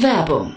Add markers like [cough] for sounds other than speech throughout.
Werbung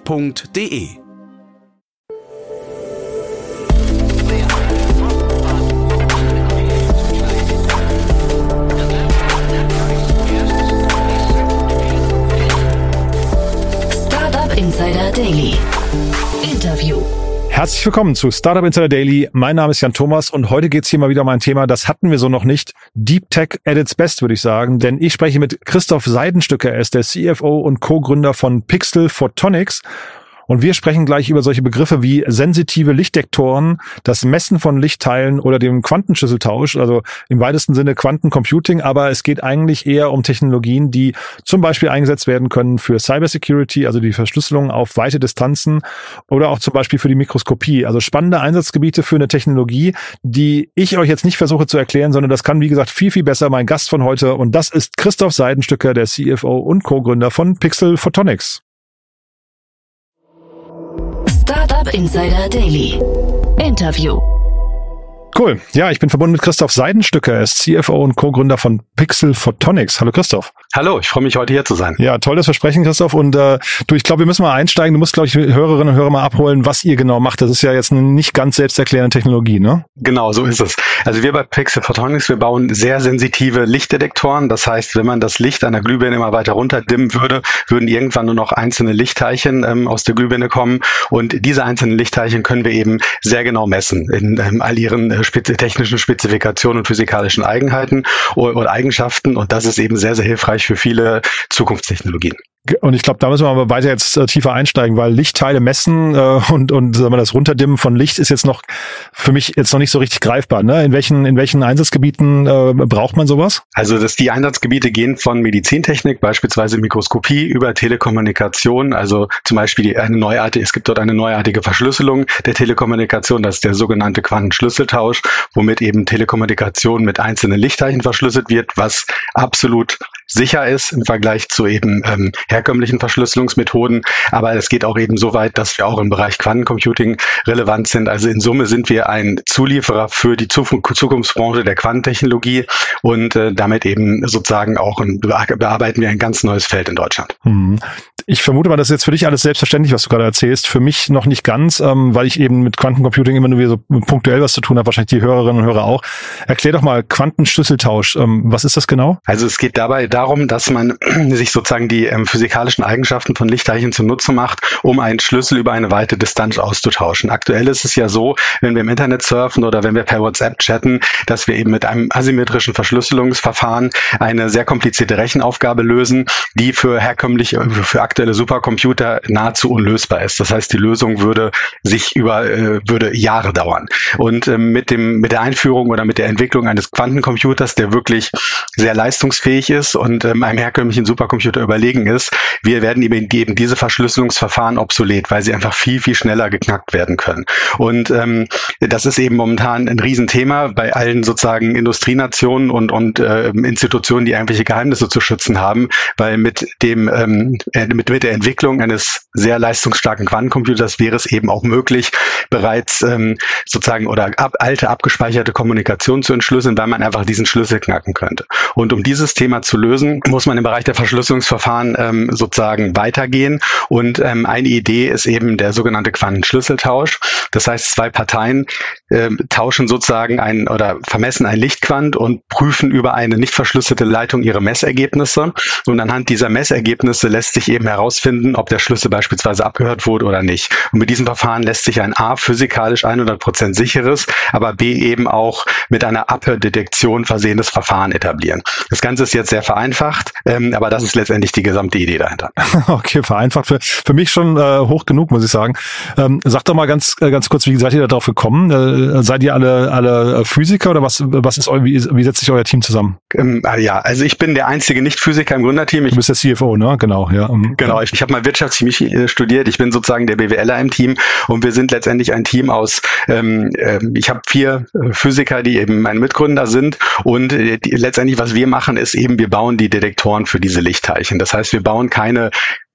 f.de. Insider Daily. Herzlich willkommen zu Startup Insider Daily. Mein Name ist Jan Thomas und heute geht's hier mal wieder um ein Thema, das hatten wir so noch nicht. Deep Tech at its best, würde ich sagen. Denn ich spreche mit Christoph Seidenstücker. Er ist der CFO und Co-Gründer von Pixel Photonics. Und wir sprechen gleich über solche Begriffe wie sensitive Lichtdektoren, das Messen von Lichtteilen oder dem Quantenschlüsseltausch, also im weitesten Sinne Quantencomputing. Aber es geht eigentlich eher um Technologien, die zum Beispiel eingesetzt werden können für Cybersecurity, also die Verschlüsselung auf weite Distanzen oder auch zum Beispiel für die Mikroskopie. Also spannende Einsatzgebiete für eine Technologie, die ich euch jetzt nicht versuche zu erklären, sondern das kann, wie gesagt, viel, viel besser mein Gast von heute. Und das ist Christoph Seidenstücker, der CFO und Co-Gründer von Pixel Photonics. Startup Insider Daily. Interview. Cool. Ja, ich bin verbunden mit Christoph Seidenstücker. Er ist CFO und Co-Gründer von Pixel Photonics. Hallo Christoph. Hallo, ich freue mich heute hier zu sein. Ja, tolles Versprechen, Christoph. Und äh, du, ich glaube, wir müssen mal einsteigen. Du musst, glaube ich, Hörerinnen und Hörer mal abholen, was ihr genau macht. Das ist ja jetzt eine nicht ganz selbsterklärende Technologie, ne? Genau, so ist es. Also wir bei Pixel Photonics, wir bauen sehr sensitive Lichtdetektoren. Das heißt, wenn man das Licht einer Glühbirne immer weiter runterdimmen würde, würden irgendwann nur noch einzelne Lichtteilchen ähm, aus der Glühbirne kommen. Und diese einzelnen Lichtteilchen können wir eben sehr genau messen in ähm, all ihren äh, technischen Spezifikationen und physikalischen Eigenheiten oder Eigenschaften. Und das ist eben sehr, sehr hilfreich für viele Zukunftstechnologien. Und ich glaube, da müssen wir aber weiter jetzt äh, tiefer einsteigen, weil Lichtteile messen äh, und, und sagen wir, das Runterdimmen von Licht ist jetzt noch für mich jetzt noch nicht so richtig greifbar. Ne? In welchen, in welchen Einsatzgebieten äh, braucht man sowas? Also dass die Einsatzgebiete gehen von Medizintechnik, beispielsweise Mikroskopie, über Telekommunikation, also zum Beispiel eine neuartige, es gibt dort eine neuartige Verschlüsselung der Telekommunikation, das ist der sogenannte Quantenschlüsseltausch, womit eben Telekommunikation mit einzelnen Lichtteilchen verschlüsselt wird, was absolut sicher ist im Vergleich zu eben ähm, herkömmlichen Verschlüsselungsmethoden. Aber es geht auch eben so weit, dass wir auch im Bereich Quantencomputing relevant sind. Also in Summe sind wir ein Zulieferer für die Zukunftsbranche der Quantentechnologie und äh, damit eben sozusagen auch ein, bearbeiten wir ein ganz neues Feld in Deutschland. Hm. Ich vermute mal, das ist jetzt für dich alles selbstverständlich, was du gerade erzählst. Für mich noch nicht ganz, ähm, weil ich eben mit Quantencomputing immer nur so punktuell was zu tun habe, wahrscheinlich die Hörerinnen und Hörer auch. Erklär doch mal Quantenschlüsseltausch. Ähm, was ist das genau? Also es geht dabei darum, dass man [clears throat] sich sozusagen die ähm, physikalischen Eigenschaften von Lichtteilchen zunutze macht, um einen Schlüssel über eine weite Distanz auszutauschen. Aktuell ist es ja so, wenn wir im Internet surfen oder wenn wir per WhatsApp chatten, dass wir eben mit einem asymmetrischen Verschlüsselungsverfahren eine sehr komplizierte Rechenaufgabe lösen, die für herkömmliche, für aktuelle Supercomputer nahezu unlösbar ist. Das heißt, die Lösung würde sich über äh, würde Jahre dauern. Und äh, mit dem mit der Einführung oder mit der Entwicklung eines Quantencomputers, der wirklich sehr leistungsfähig ist und ähm, einem herkömmlichen Supercomputer überlegen ist, wir werden eben geben diese Verschlüsselungsverfahren obsolet, weil sie einfach viel viel schneller geknackt werden können. Und ähm, das ist eben momentan ein Riesenthema bei allen sozusagen Industrienationen und und äh, Institutionen, die irgendwelche Geheimnisse zu schützen haben, weil mit dem ähm, äh, mit, mit der Entwicklung eines sehr leistungsstarken Quantencomputers wäre es eben auch möglich, bereits ähm, sozusagen oder ab, alte abgespeicherte Kommunikation zu entschlüsseln, weil man einfach diesen Schlüssel knacken könnte. Und um dieses Thema zu lösen, muss man im Bereich der Verschlüsselungsverfahren ähm, sozusagen weitergehen. Und ähm, eine Idee ist eben der sogenannte Quantenschlüsseltausch. Das heißt, zwei Parteien ähm, tauschen sozusagen ein oder vermessen ein Lichtquant und prüfen über eine nicht verschlüsselte Leitung ihre Messergebnisse. Und anhand dieser Messergebnisse lässt sich eben herausfinden, ob der Schlüssel beispielsweise abgehört wurde oder nicht. Und mit diesem Verfahren lässt sich ein A physikalisch 100% sicheres, aber B eben auch mit einer Abhördetektion versehenes Verfahren etablieren. Das Ganze ist jetzt sehr vereinfacht vereinfacht, ähm, aber das ist letztendlich die gesamte Idee dahinter. [laughs] okay, vereinfacht für, für mich schon äh, hoch genug, muss ich sagen. Ähm, sag doch mal ganz äh, ganz kurz, wie seid ihr darauf gekommen? Äh, seid ihr alle alle Physiker oder was was ist eu, wie, wie setzt sich euer Team zusammen? Ähm, ah, ja, also ich bin der einzige Nicht-Physiker im Gründerteam. Ich, du bist der CFO, ne? Genau, ja. Mhm. Genau, ich, ich habe mal Wirtschaftschemie äh, studiert. Ich bin sozusagen der BWLer im Team und wir sind letztendlich ein Team aus. Ähm, äh, ich habe vier äh, Physiker, die eben mein Mitgründer sind und äh, die, letztendlich was wir machen ist eben wir bauen die Detektoren für diese Lichtteilchen. Das heißt, wir bauen keine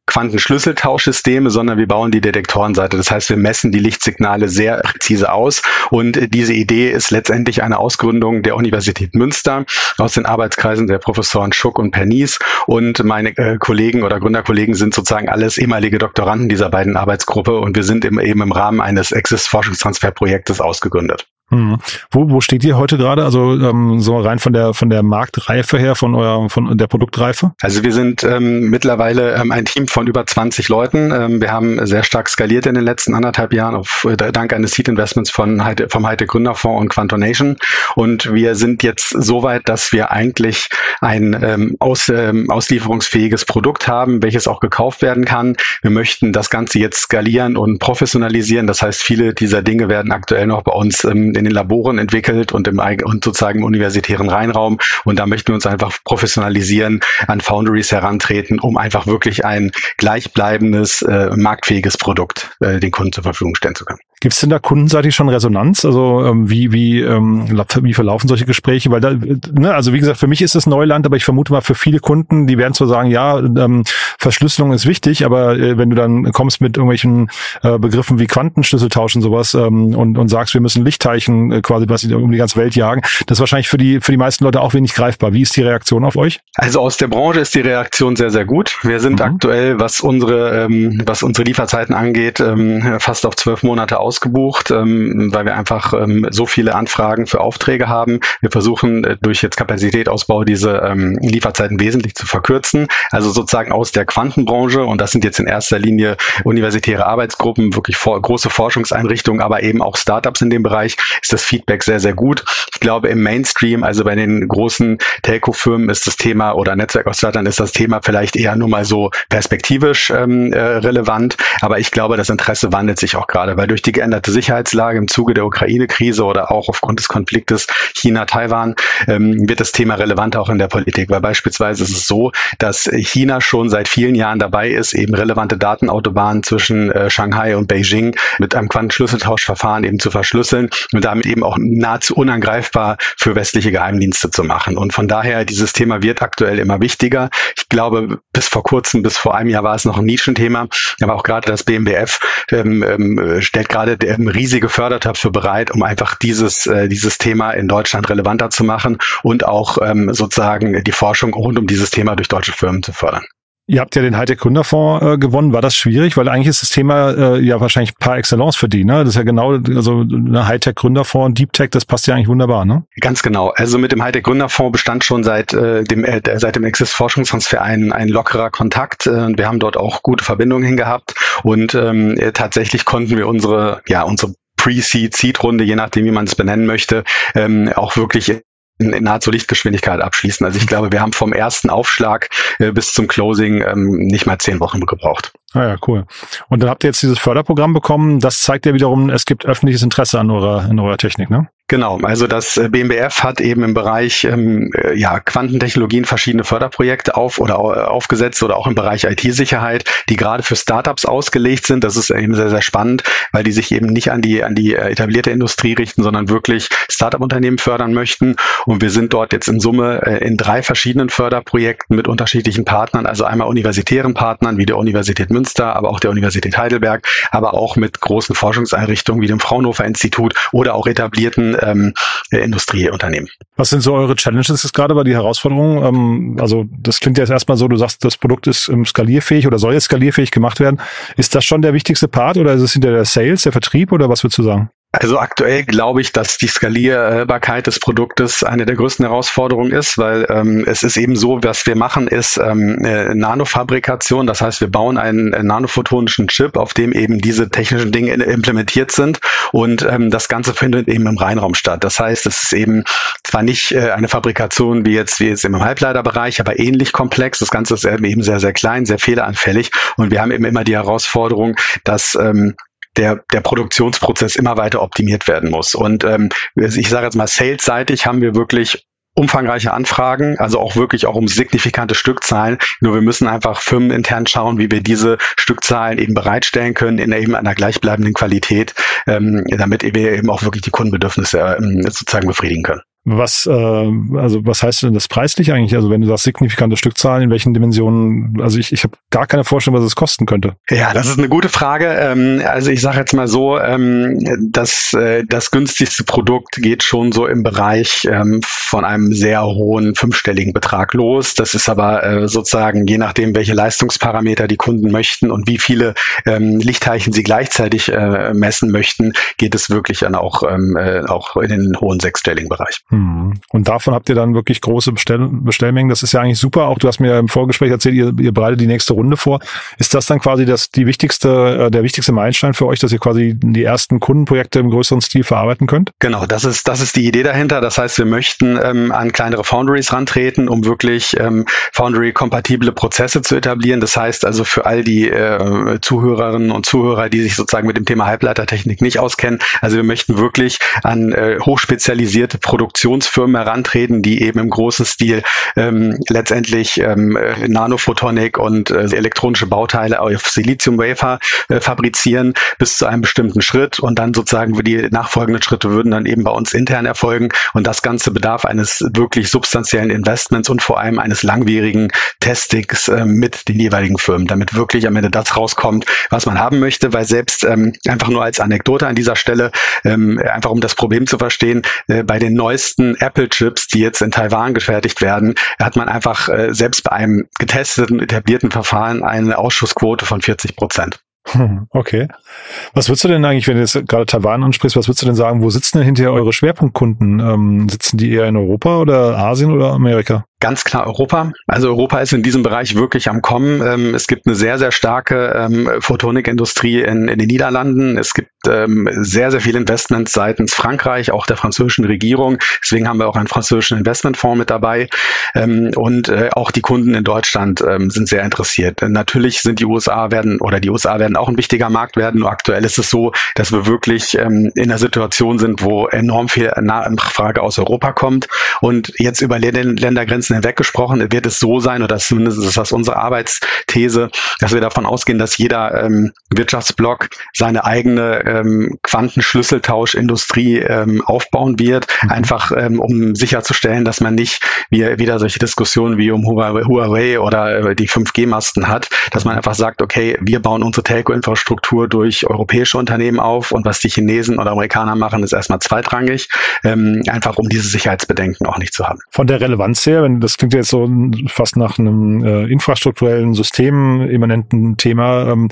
Quantenschlüsseltauschsysteme, sondern wir bauen die Detektorenseite. Das heißt, wir messen die Lichtsignale sehr präzise aus. Und diese Idee ist letztendlich eine Ausgründung der Universität Münster aus den Arbeitskreisen der Professoren Schuck und Pernies. Und meine äh, Kollegen oder Gründerkollegen sind sozusagen alles ehemalige Doktoranden dieser beiden Arbeitsgruppe. Und wir sind eben im Rahmen eines Exist-Forschungstransferprojektes ausgegründet. Hm. Wo, wo steht ihr heute gerade? Also ähm, so rein von der von der Marktreife her, von eurer von der Produktreife? Also wir sind ähm, mittlerweile ähm, ein Team von über 20 Leuten. Ähm, wir haben sehr stark skaliert in den letzten anderthalb Jahren auf äh, dank eines Seed Investments von Heide, vom Heite Gründerfonds und Quantonation. Und wir sind jetzt so weit, dass wir eigentlich ein ähm, aus, ähm, auslieferungsfähiges Produkt haben, welches auch gekauft werden kann. Wir möchten das Ganze jetzt skalieren und professionalisieren. Das heißt, viele dieser Dinge werden aktuell noch bei uns ähm, in den Laboren entwickelt und im und sozusagen im universitären Reinraum. Und da möchten wir uns einfach professionalisieren, an Foundries herantreten, um einfach wirklich ein gleichbleibendes, äh, marktfähiges Produkt äh, den Kunden zur Verfügung stellen zu können. Gibt es denn da kundenseitig schon Resonanz? Also ähm, wie wie ähm, wie verlaufen solche Gespräche? Weil da, ne, also wie gesagt, für mich ist es Neuland, aber ich vermute mal für viele Kunden, die werden zwar sagen, ja, ähm, Verschlüsselung ist wichtig, aber äh, wenn du dann kommst mit irgendwelchen äh, Begriffen wie Quantenschlüsseltausch und sowas ähm, und und sagst, wir müssen Lichtteilchen äh, quasi was um die ganze Welt jagen, das ist wahrscheinlich für die für die meisten Leute auch wenig greifbar. Wie ist die Reaktion auf euch? Also aus der Branche ist die Reaktion sehr sehr gut. Wir sind mhm. aktuell, was unsere ähm, was unsere Lieferzeiten angeht, ähm, fast auf zwölf Monate ausgebucht, ähm, weil wir einfach ähm, so viele Anfragen für Aufträge haben. Wir versuchen äh, durch jetzt Kapazitätausbau diese ähm, Lieferzeiten wesentlich zu verkürzen. Also sozusagen aus der Quantenbranche und das sind jetzt in erster Linie universitäre Arbeitsgruppen, wirklich vor, große Forschungseinrichtungen, aber eben auch Startups in dem Bereich, ist das Feedback sehr, sehr gut. Ich glaube, im Mainstream, also bei den großen Telco-Firmen ist das Thema oder Netzwerkausstattern ist das Thema vielleicht eher nur mal so perspektivisch ähm, äh, relevant. Aber ich glaube, das Interesse wandelt sich auch gerade, weil durch die geänderte Sicherheitslage im Zuge der Ukraine-Krise oder auch aufgrund des Konfliktes China-Taiwan ähm, wird das Thema relevant auch in der Politik, weil beispielsweise ist es so, dass China schon seit vielen Jahren dabei ist, eben relevante Datenautobahnen zwischen äh, Shanghai und Beijing mit einem Quantenschlüsseltauschverfahren eben zu verschlüsseln und damit eben auch nahezu unangreifbar für westliche Geheimdienste zu machen. Und von daher, dieses Thema wird aktuell immer wichtiger. Ich glaube, bis vor kurzem, bis vor einem Jahr war es noch ein Nischenthema, aber auch gerade das BMBF ähm, ähm, stellt gerade ähm, riesige Fördertöpfe bereit, um einfach dieses, äh, dieses Thema in Deutschland relevanter zu machen und auch ähm, sozusagen die Forschung rund um dieses Thema durch deutsche Firmen zu fördern. Ihr habt ja den Hightech Gründerfonds äh, gewonnen. War das schwierig? Weil eigentlich ist das Thema äh, ja wahrscheinlich par excellence für die. Ne? Das ist ja genau, also eine Hightech Gründerfonds, Deep Tech, das passt ja eigentlich wunderbar. Ne? Ganz genau. Also mit dem Hightech Gründerfonds bestand schon seit äh, dem äh, seit dem Exist Forschungstransfer ein, ein lockerer Kontakt. Äh, wir haben dort auch gute Verbindungen hingehabt und ähm, äh, tatsächlich konnten wir unsere ja unsere Pre-Seed, Seed-Runde, je nachdem, wie man es benennen möchte, ähm, auch wirklich in, in nahezu Lichtgeschwindigkeit abschließen. Also ich glaube, wir haben vom ersten Aufschlag äh, bis zum Closing ähm, nicht mal zehn Wochen gebraucht. Ah ja, cool. Und dann habt ihr jetzt dieses Förderprogramm bekommen. Das zeigt ja wiederum, es gibt öffentliches Interesse an eurer, an eurer Technik, ne? Genau, also das äh, BMBF hat eben im Bereich ähm, äh, ja, Quantentechnologien verschiedene Förderprojekte auf oder äh, aufgesetzt oder auch im Bereich IT-Sicherheit, die gerade für Startups ausgelegt sind. Das ist eben sehr, sehr spannend, weil die sich eben nicht an die, an die etablierte Industrie richten, sondern wirklich Startup-Unternehmen fördern möchten. Und wir sind dort jetzt in Summe in drei verschiedenen Förderprojekten mit unterschiedlichen Partnern, also einmal universitären Partnern wie der Universität Münster, aber auch der Universität Heidelberg, aber auch mit großen Forschungseinrichtungen wie dem Fraunhofer Institut oder auch etablierten ähm, Industrieunternehmen. Was sind so eure Challenges jetzt gerade bei die Herausforderungen? Ähm, also das klingt jetzt erstmal so, du sagst, das Produkt ist ähm, skalierfähig oder soll jetzt skalierfähig gemacht werden. Ist das schon der wichtigste Part oder ist es hinter der Sales, der Vertrieb oder was würdest du sagen? Also aktuell glaube ich, dass die Skalierbarkeit des Produktes eine der größten Herausforderungen ist, weil ähm, es ist eben so, was wir machen, ist ähm, Nanofabrikation. Das heißt, wir bauen einen äh, nanophotonischen Chip, auf dem eben diese technischen Dinge implementiert sind und ähm, das Ganze findet eben im Reinraum statt. Das heißt, es ist eben zwar nicht äh, eine Fabrikation wie jetzt wie jetzt im Halbleiterbereich, aber ähnlich komplex. Das Ganze ist eben sehr sehr klein, sehr fehleranfällig und wir haben eben immer die Herausforderung, dass ähm, der, der Produktionsprozess immer weiter optimiert werden muss. Und ähm, ich sage jetzt mal, salesseitig haben wir wirklich umfangreiche Anfragen, also auch wirklich auch um signifikante Stückzahlen. Nur wir müssen einfach firmenintern schauen, wie wir diese Stückzahlen eben bereitstellen können in eben einer gleichbleibenden Qualität, ähm, damit wir eben auch wirklich die Kundenbedürfnisse ähm, sozusagen befriedigen können. Was, äh, also was heißt denn das preislich eigentlich? Also wenn du sagst signifikante Stückzahlen, in welchen Dimensionen? Also ich, ich habe gar keine Vorstellung, was es kosten könnte. Ja, das ist eine gute Frage. Ähm, also ich sage jetzt mal so, ähm, dass äh, das günstigste Produkt geht schon so im Bereich ähm, von einem sehr hohen fünfstelligen Betrag los. Das ist aber äh, sozusagen je nachdem, welche Leistungsparameter die Kunden möchten und wie viele ähm, Lichtteilchen sie gleichzeitig äh, messen möchten, geht es wirklich dann auch, ähm, äh, auch in den hohen sechsstelligen Bereich. Mhm. Und davon habt ihr dann wirklich große Bestell Bestellmengen. Das ist ja eigentlich super. Auch du hast mir im Vorgespräch erzählt, ihr, ihr bereitet die nächste Runde vor. Ist das dann quasi das, die wichtigste, äh, der wichtigste Meilenstein für euch, dass ihr quasi die ersten Kundenprojekte im größeren Stil verarbeiten könnt? Genau, das ist, das ist die Idee dahinter. Das heißt, wir möchten ähm, an kleinere Foundries rantreten, um wirklich ähm, Foundry-kompatible Prozesse zu etablieren. Das heißt also für all die äh, Zuhörerinnen und Zuhörer, die sich sozusagen mit dem Thema Halbleitertechnik nicht auskennen, also wir möchten wirklich an äh, hochspezialisierte Produktion Produktionsfirmen herantreten, die eben im großen Stil ähm, letztendlich ähm, äh, Nanophotonik und äh, elektronische Bauteile auf Silizium-Wafer äh, fabrizieren bis zu einem bestimmten Schritt. Und dann sozusagen die nachfolgenden Schritte würden dann eben bei uns intern erfolgen. Und das Ganze bedarf eines wirklich substanziellen Investments und vor allem eines langwierigen Testings äh, mit den jeweiligen Firmen, damit wirklich am Ende das rauskommt, was man haben möchte, weil selbst ähm, einfach nur als Anekdote an dieser Stelle, ähm, einfach um das Problem zu verstehen, äh, bei den neuesten neuesten Apple-Chips, die jetzt in Taiwan gefertigt werden, hat man einfach äh, selbst bei einem getesteten, etablierten Verfahren eine Ausschussquote von 40 Prozent. [laughs] Okay. Was würdest du denn eigentlich, wenn du jetzt gerade Taiwan ansprichst, was würdest du denn sagen, wo sitzen denn hinterher eure Schwerpunktkunden? Ähm, sitzen die eher in Europa oder Asien oder Amerika? Ganz klar Europa. Also Europa ist in diesem Bereich wirklich am Kommen. Ähm, es gibt eine sehr, sehr starke ähm, Photonikindustrie in, in den Niederlanden. Es gibt ähm, sehr, sehr viel Investments seitens Frankreich, auch der französischen Regierung. Deswegen haben wir auch einen französischen Investmentfonds mit dabei. Ähm, und äh, auch die Kunden in Deutschland ähm, sind sehr interessiert. Natürlich sind die USA werden oder die USA werden auch ein wichtiger Markt werden. Nur aktuell ist es so, dass wir wirklich ähm, in einer Situation sind, wo enorm viel Nachfrage aus Europa kommt. Und jetzt über Ländergrenzen Grenzen hinweg gesprochen, wird es so sein, oder zumindest ist das unsere Arbeitsthese, dass wir davon ausgehen, dass jeder ähm, Wirtschaftsblock seine eigene ähm, Quantenschlüsseltauschindustrie ähm, aufbauen wird, mhm. einfach ähm, um sicherzustellen, dass man nicht wie, wieder solche Diskussionen wie um Huawei oder äh, die 5G-Masten hat, dass man einfach sagt, okay, wir bauen unsere Telco-Infrastruktur durch europäische Unternehmen auf und was die Chinesen oder Amerikaner machen, ist erstmal zweitrangig, ähm, einfach um diese Sicherheitsbedenken auch nicht zu haben. Von der Relevanz her, wenn das klingt jetzt so fast nach einem äh, infrastrukturellen, systemimmanenten Thema. Ähm,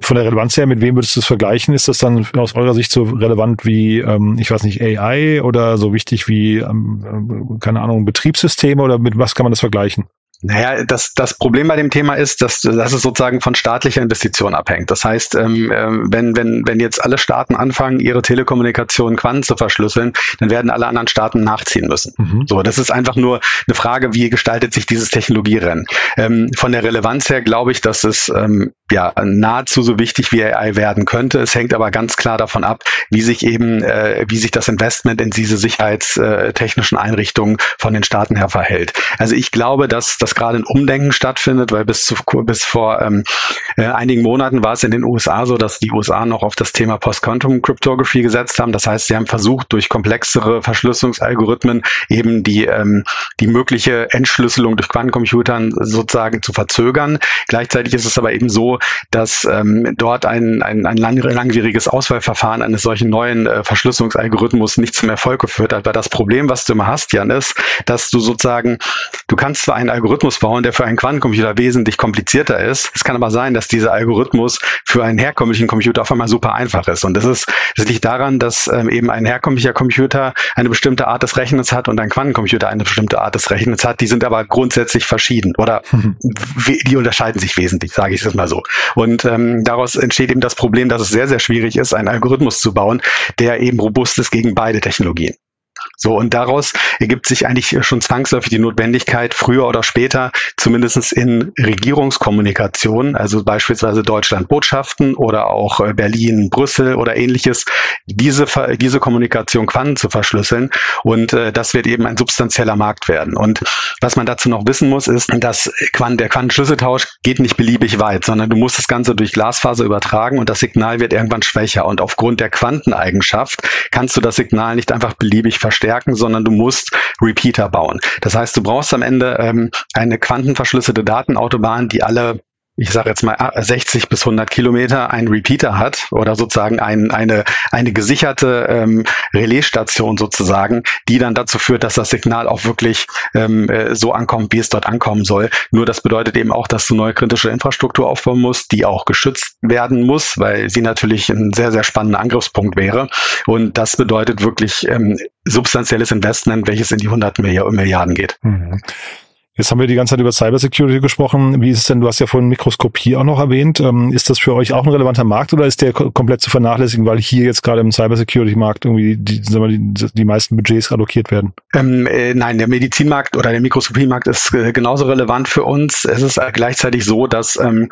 von der Relevanz her, mit wem würdest du es vergleichen? Ist das dann aus eurer Sicht so relevant wie, ähm, ich weiß nicht, AI oder so wichtig wie, ähm, äh, keine Ahnung, Betriebssysteme oder mit was kann man das vergleichen? Naja, das, das Problem bei dem Thema ist, dass, dass es sozusagen von staatlicher Investition abhängt. Das heißt, ähm, ähm, wenn, wenn, wenn jetzt alle Staaten anfangen, ihre Telekommunikation Quanten zu verschlüsseln, dann werden alle anderen Staaten nachziehen müssen. Mhm. So, das ist einfach nur eine Frage, wie gestaltet sich dieses Technologierennen. Ähm, von der Relevanz her glaube ich, dass es ähm, ja nahezu so wichtig wie AI werden könnte. Es hängt aber ganz klar davon ab, wie sich eben, äh, wie sich das Investment in diese sicherheitstechnischen Einrichtungen von den Staaten her verhält. Also ich glaube, dass das gerade ein Umdenken stattfindet, weil bis, zu, bis vor ähm, äh, einigen Monaten war es in den USA so, dass die USA noch auf das Thema Post-Quantum Cryptography gesetzt haben. Das heißt, sie haben versucht, durch komplexere Verschlüsselungsalgorithmen eben die, ähm, die mögliche Entschlüsselung durch Quantencomputern sozusagen zu verzögern. Gleichzeitig ist es aber eben so, dass ähm, dort ein, ein, ein lang, langwieriges Auswahlverfahren eines solchen neuen äh, Verschlüsselungsalgorithmus nicht zum Erfolg geführt hat. Weil das Problem, was du immer hast, Jan, ist, dass du sozusagen, du kannst zwar einen Algorithmus Algorithmus bauen, der für einen Quantencomputer wesentlich komplizierter ist. Es kann aber sein, dass dieser Algorithmus für einen herkömmlichen Computer auf einmal super einfach ist. Und das ist, das liegt daran, dass ähm, eben ein herkömmlicher Computer eine bestimmte Art des Rechnens hat und ein Quantencomputer eine bestimmte Art des Rechnens hat. Die sind aber grundsätzlich verschieden oder [laughs] mhm. die unterscheiden sich wesentlich, sage ich es mal so. Und ähm, daraus entsteht eben das Problem, dass es sehr, sehr schwierig ist, einen Algorithmus zu bauen, der eben robust ist gegen beide Technologien. So, und daraus ergibt sich eigentlich schon zwangsläufig die Notwendigkeit, früher oder später, zumindest in Regierungskommunikation, also beispielsweise Deutschland-Botschaften oder auch äh, Berlin, Brüssel oder ähnliches, diese, diese Kommunikation Quanten zu verschlüsseln. Und äh, das wird eben ein substanzieller Markt werden. Und was man dazu noch wissen muss, ist, dass Quant der Quantenschlüsseltausch geht nicht beliebig weit, sondern du musst das Ganze durch Glasfaser übertragen und das Signal wird irgendwann schwächer. Und aufgrund der Quanteneigenschaft kannst du das Signal nicht einfach beliebig verstärken verstärken, sondern du musst Repeater bauen. Das heißt, du brauchst am Ende ähm, eine quantenverschlüsselte Datenautobahn, die alle ich sage jetzt mal 60 bis 100 Kilometer einen Repeater hat oder sozusagen ein, eine, eine gesicherte ähm, Relaisstation sozusagen, die dann dazu führt, dass das Signal auch wirklich ähm, äh, so ankommt, wie es dort ankommen soll. Nur das bedeutet eben auch, dass du neue kritische Infrastruktur aufbauen musst, die auch geschützt werden muss, weil sie natürlich ein sehr, sehr spannender Angriffspunkt wäre. Und das bedeutet wirklich ähm, substanzielles Investment, welches in die 100 Milliarden geht. Mhm. Jetzt haben wir die ganze Zeit über Cybersecurity gesprochen. Wie ist es denn? Du hast ja vorhin Mikroskopie auch noch erwähnt. Ähm, ist das für euch auch ein relevanter Markt oder ist der komplett zu vernachlässigen, weil hier jetzt gerade im Cybersecurity-Markt irgendwie die, die, die meisten Budgets allokiert werden? Ähm, äh, nein, der Medizinmarkt oder der Mikroskopiemarkt ist äh, genauso relevant für uns. Es ist gleichzeitig so, dass, ähm,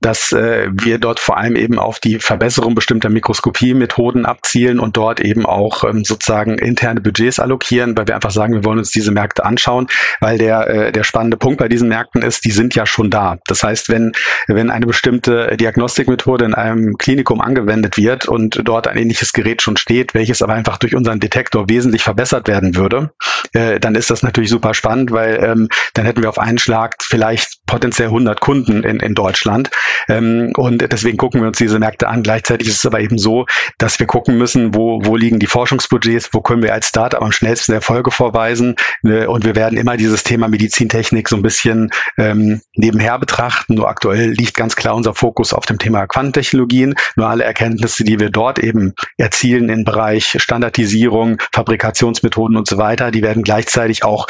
dass äh, wir dort vor allem eben auf die Verbesserung bestimmter Mikroskopiemethoden abzielen und dort eben auch ähm, sozusagen interne Budgets allokieren, weil wir einfach sagen, wir wollen uns diese Märkte anschauen, weil der, äh, der der spannende Punkt bei diesen Märkten ist, die sind ja schon da. Das heißt, wenn, wenn eine bestimmte Diagnostikmethode in einem Klinikum angewendet wird und dort ein ähnliches Gerät schon steht, welches aber einfach durch unseren Detektor wesentlich verbessert werden würde, äh, dann ist das natürlich super spannend, weil ähm, dann hätten wir auf einen Schlag vielleicht potenziell 100 Kunden in, in Deutschland. Ähm, und deswegen gucken wir uns diese Märkte an. Gleichzeitig ist es aber eben so, dass wir gucken müssen, wo, wo liegen die Forschungsbudgets, wo können wir als Startup am schnellsten Erfolge vorweisen. Äh, und wir werden immer dieses Thema Medizin Technik so ein bisschen ähm, nebenher betrachten. Nur aktuell liegt ganz klar unser Fokus auf dem Thema Quantentechnologien. Nur alle Erkenntnisse, die wir dort eben erzielen im Bereich Standardisierung, Fabrikationsmethoden und so weiter, die werden gleichzeitig auch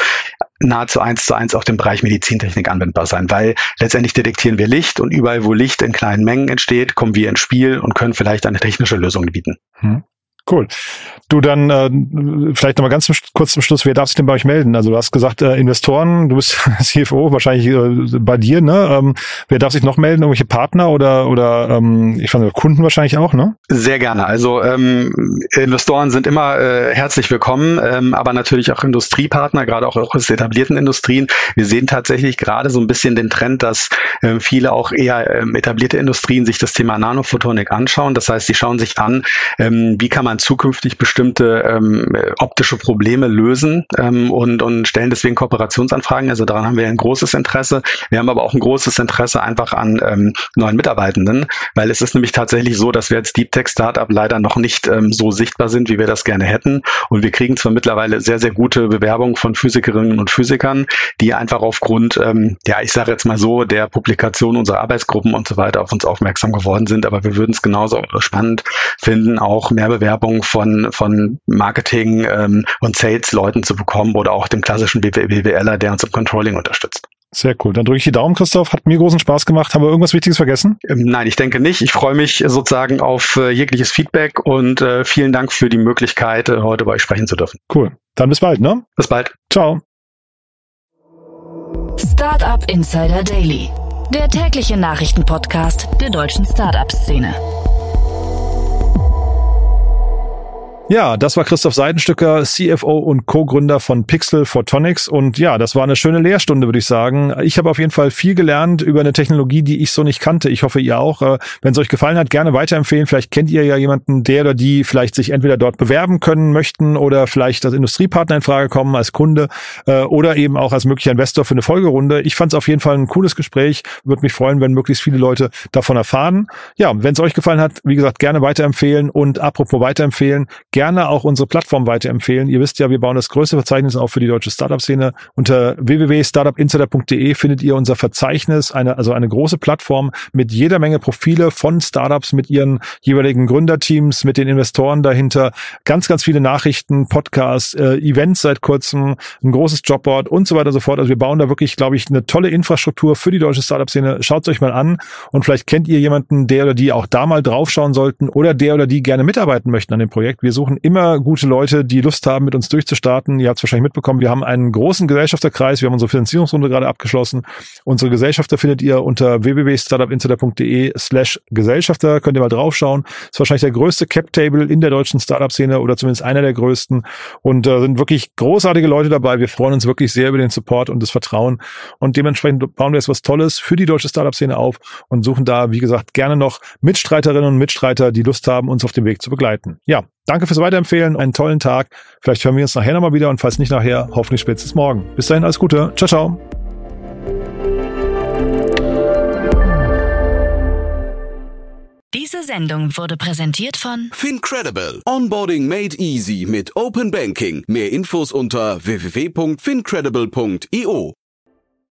nahezu eins zu eins auf den Bereich Medizintechnik anwendbar sein, weil letztendlich detektieren wir Licht und überall, wo Licht in kleinen Mengen entsteht, kommen wir ins Spiel und können vielleicht eine technische Lösung bieten. Hm. Cool. Du dann äh, vielleicht nochmal ganz kurz zum Schluss, wer darf sich denn bei euch melden? Also du hast gesagt, äh, Investoren, du bist [laughs] CFO, wahrscheinlich äh, bei dir, ne? Ähm, wer darf sich noch melden? Irgendwelche Partner oder oder ähm, ich fand Kunden wahrscheinlich auch, ne? Sehr gerne. Also ähm, Investoren sind immer äh, herzlich willkommen, ähm, aber natürlich auch Industriepartner, gerade auch aus etablierten Industrien. Wir sehen tatsächlich gerade so ein bisschen den Trend, dass äh, viele auch eher ähm, etablierte Industrien sich das Thema Nanophotonik anschauen. Das heißt, sie schauen sich an, ähm, wie kann man zukünftig bestimmte ähm, optische Probleme lösen ähm, und, und stellen deswegen Kooperationsanfragen. Also daran haben wir ein großes Interesse. Wir haben aber auch ein großes Interesse einfach an ähm, neuen Mitarbeitenden, weil es ist nämlich tatsächlich so, dass wir als Deep Tech Startup leider noch nicht ähm, so sichtbar sind, wie wir das gerne hätten. Und wir kriegen zwar mittlerweile sehr, sehr gute Bewerbungen von Physikerinnen und Physikern, die einfach aufgrund, ähm, ja, ich sage jetzt mal so, der Publikation unserer Arbeitsgruppen und so weiter auf uns aufmerksam geworden sind. Aber wir würden es genauso spannend finden, auch mehr Bewerbungen Erfahrung von, von Marketing ähm, und Sales-Leuten zu bekommen oder auch dem klassischen BWLer, der uns im Controlling unterstützt. Sehr cool. Dann drücke ich die Daumen, Christoph. Hat mir großen Spaß gemacht. Haben wir irgendwas Wichtiges vergessen? Ähm, nein, ich denke nicht. Ich freue mich sozusagen auf äh, jegliches Feedback und äh, vielen Dank für die Möglichkeit, äh, heute bei euch sprechen zu dürfen. Cool. Dann bis bald, ne? Bis bald. Ciao. Startup Insider Daily, der tägliche Nachrichtenpodcast der deutschen Startup-Szene. Ja, das war Christoph Seidenstücker, CFO und Co-Gründer von Pixel Photonics. Und ja, das war eine schöne Lehrstunde, würde ich sagen. Ich habe auf jeden Fall viel gelernt über eine Technologie, die ich so nicht kannte. Ich hoffe, ihr auch. Äh, wenn es euch gefallen hat, gerne weiterempfehlen. Vielleicht kennt ihr ja jemanden, der oder die vielleicht sich entweder dort bewerben können möchten oder vielleicht als Industriepartner in Frage kommen, als Kunde äh, oder eben auch als möglicher Investor für eine Folgerunde. Ich fand es auf jeden Fall ein cooles Gespräch. Würde mich freuen, wenn möglichst viele Leute davon erfahren. Ja, wenn es euch gefallen hat, wie gesagt, gerne weiterempfehlen. Und apropos weiterempfehlen, gerne gerne auch unsere Plattform weiterempfehlen. Ihr wisst ja, wir bauen das größte Verzeichnis auf für die deutsche Startup-Szene. Unter www.startupinsider.de findet ihr unser Verzeichnis, eine, also eine große Plattform mit jeder Menge Profile von Startups, mit ihren jeweiligen Gründerteams, mit den Investoren dahinter, ganz, ganz viele Nachrichten, Podcasts, äh, Events seit kurzem, ein großes Jobboard und so weiter und so fort. Also wir bauen da wirklich, glaube ich, eine tolle Infrastruktur für die deutsche Startup-Szene. Schaut euch mal an und vielleicht kennt ihr jemanden, der oder die auch da mal draufschauen sollten oder der oder die gerne mitarbeiten möchten an dem Projekt. Wir suchen immer gute Leute, die Lust haben, mit uns durchzustarten. Ihr habt es wahrscheinlich mitbekommen, wir haben einen großen Gesellschafterkreis, wir haben unsere Finanzierungsrunde gerade abgeschlossen. Unsere Gesellschafter findet ihr unter www.startupinsider.de slash Gesellschafter. Könnt ihr mal draufschauen. Ist wahrscheinlich der größte Cap-Table in der deutschen Startup-Szene oder zumindest einer der größten. Und äh, sind wirklich großartige Leute dabei. Wir freuen uns wirklich sehr über den Support und das Vertrauen. Und dementsprechend bauen wir jetzt was Tolles für die deutsche Startup-Szene auf und suchen da, wie gesagt, gerne noch Mitstreiterinnen und Mitstreiter, die Lust haben, uns auf dem Weg zu begleiten. Ja, danke fürs Weiterempfehlen. Einen tollen Tag. Vielleicht hören wir uns nachher nochmal wieder und falls nicht nachher, hoffentlich spätestens morgen. Bis dahin, alles Gute. Ciao, ciao. Diese Sendung wurde präsentiert von Fincredible. Onboarding made easy mit Open Banking. Mehr Infos unter www.fincredible.io.